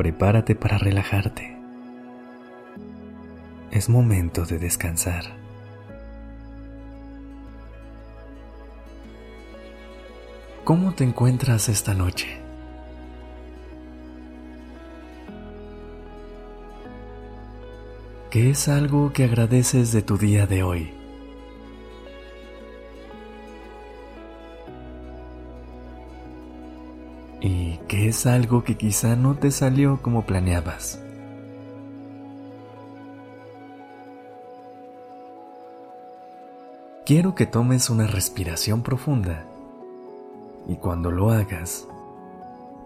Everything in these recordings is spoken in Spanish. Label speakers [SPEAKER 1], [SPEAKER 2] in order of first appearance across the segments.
[SPEAKER 1] Prepárate para relajarte. Es momento de descansar. ¿Cómo te encuentras esta noche? ¿Qué es algo que agradeces de tu día de hoy? ¿Y qué es algo que quizá no te salió como planeabas? Quiero que tomes una respiración profunda y cuando lo hagas,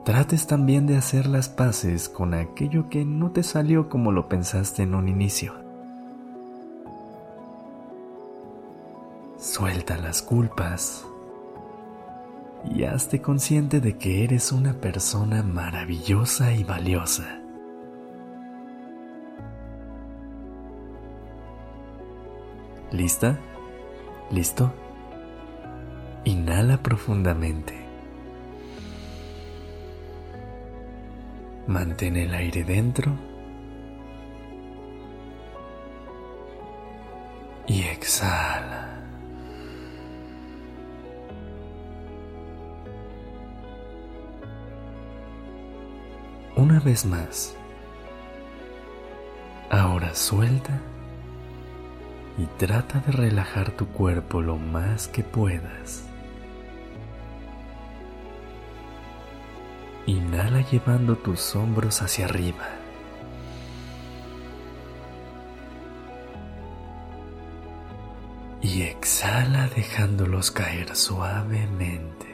[SPEAKER 1] trates también de hacer las paces con aquello que no te salió como lo pensaste en un inicio. Suelta las culpas y hazte consciente de que eres una persona maravillosa y valiosa. ¿Lista? ¿Listo? Inhala profundamente. Mantén el aire dentro y exhala. Una vez más. Ahora suelta y trata de relajar tu cuerpo lo más que puedas. Inhala llevando tus hombros hacia arriba. Y exhala dejándolos caer suavemente.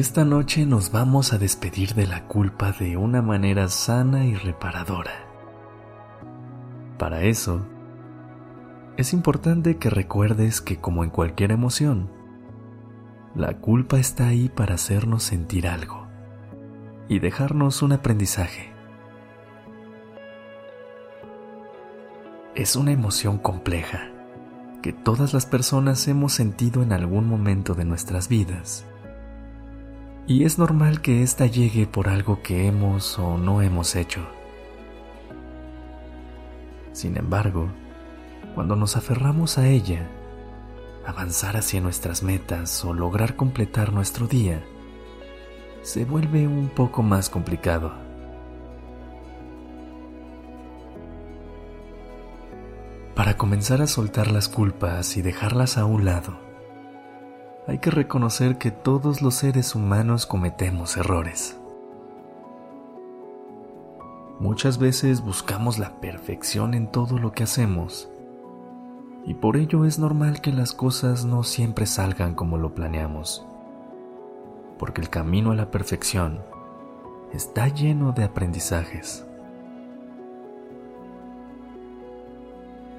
[SPEAKER 1] Esta noche nos vamos a despedir de la culpa de una manera sana y reparadora. Para eso, es importante que recuerdes que como en cualquier emoción, la culpa está ahí para hacernos sentir algo y dejarnos un aprendizaje. Es una emoción compleja que todas las personas hemos sentido en algún momento de nuestras vidas y es normal que ésta llegue por algo que hemos o no hemos hecho. Sin embargo, cuando nos aferramos a ella, avanzar hacia nuestras metas o lograr completar nuestro día, se vuelve un poco más complicado. Para comenzar a soltar las culpas y dejarlas a un lado, hay que reconocer que todos los seres humanos cometemos errores. Muchas veces buscamos la perfección en todo lo que hacemos y por ello es normal que las cosas no siempre salgan como lo planeamos, porque el camino a la perfección está lleno de aprendizajes.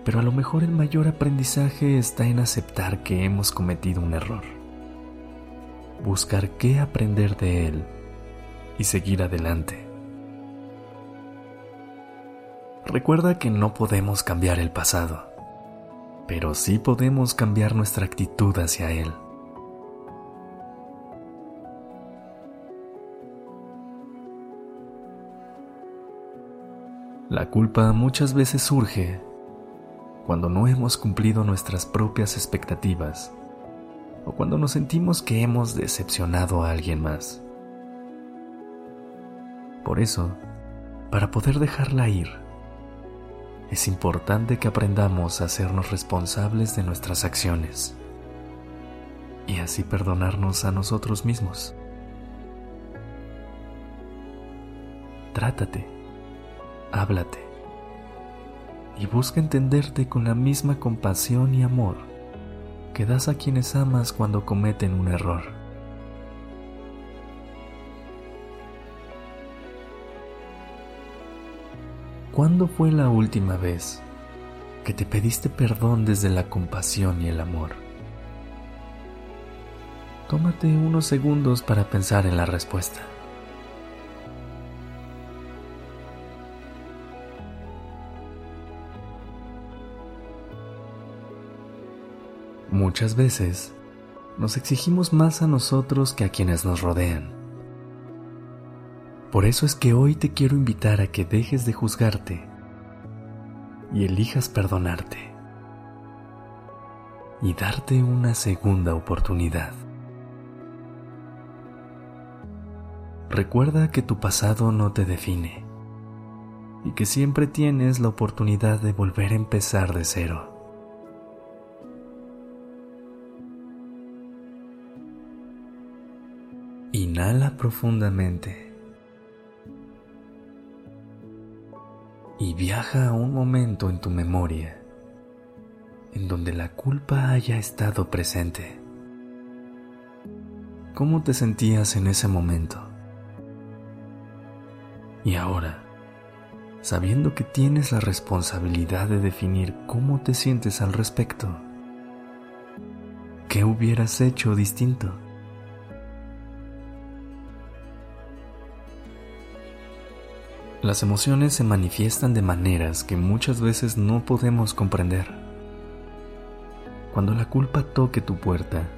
[SPEAKER 1] Pero a lo mejor el mayor aprendizaje está en aceptar que hemos cometido un error, buscar qué aprender de él y seguir adelante. Recuerda que no podemos cambiar el pasado, pero sí podemos cambiar nuestra actitud hacia él. La culpa muchas veces surge cuando no hemos cumplido nuestras propias expectativas o cuando nos sentimos que hemos decepcionado a alguien más. Por eso, para poder dejarla ir, es importante que aprendamos a hacernos responsables de nuestras acciones y así perdonarnos a nosotros mismos. Trátate, háblate y busca entenderte con la misma compasión y amor que das a quienes amas cuando cometen un error. ¿Cuándo fue la última vez que te pediste perdón desde la compasión y el amor? Tómate unos segundos para pensar en la respuesta. Muchas veces nos exigimos más a nosotros que a quienes nos rodean. Por eso es que hoy te quiero invitar a que dejes de juzgarte y elijas perdonarte y darte una segunda oportunidad. Recuerda que tu pasado no te define y que siempre tienes la oportunidad de volver a empezar de cero. Inhala profundamente y viaja a un momento en tu memoria en donde la culpa haya estado presente. ¿Cómo te sentías en ese momento? Y ahora, sabiendo que tienes la responsabilidad de definir cómo te sientes al respecto, ¿qué hubieras hecho distinto? Las emociones se manifiestan de maneras que muchas veces no podemos comprender. Cuando la culpa toque tu puerta,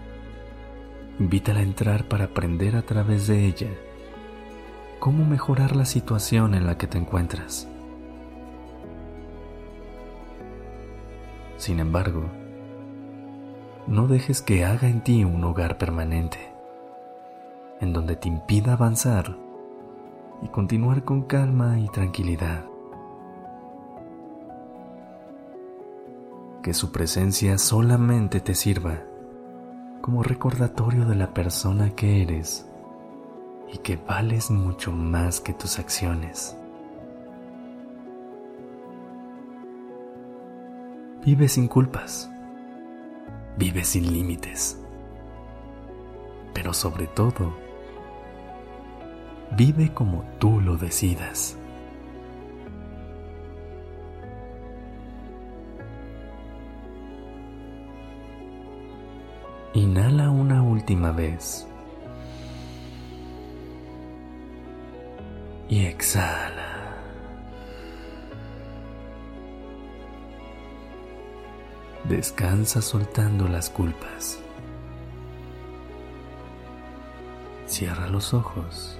[SPEAKER 1] invítala a entrar para aprender a través de ella cómo mejorar la situación en la que te encuentras. Sin embargo, no dejes que haga en ti un hogar permanente, en donde te impida avanzar y continuar con calma y tranquilidad. Que su presencia solamente te sirva como recordatorio de la persona que eres y que vales mucho más que tus acciones. Vive sin culpas, vive sin límites, pero sobre todo, Vive como tú lo decidas. Inhala una última vez. Y exhala. Descansa soltando las culpas. Cierra los ojos.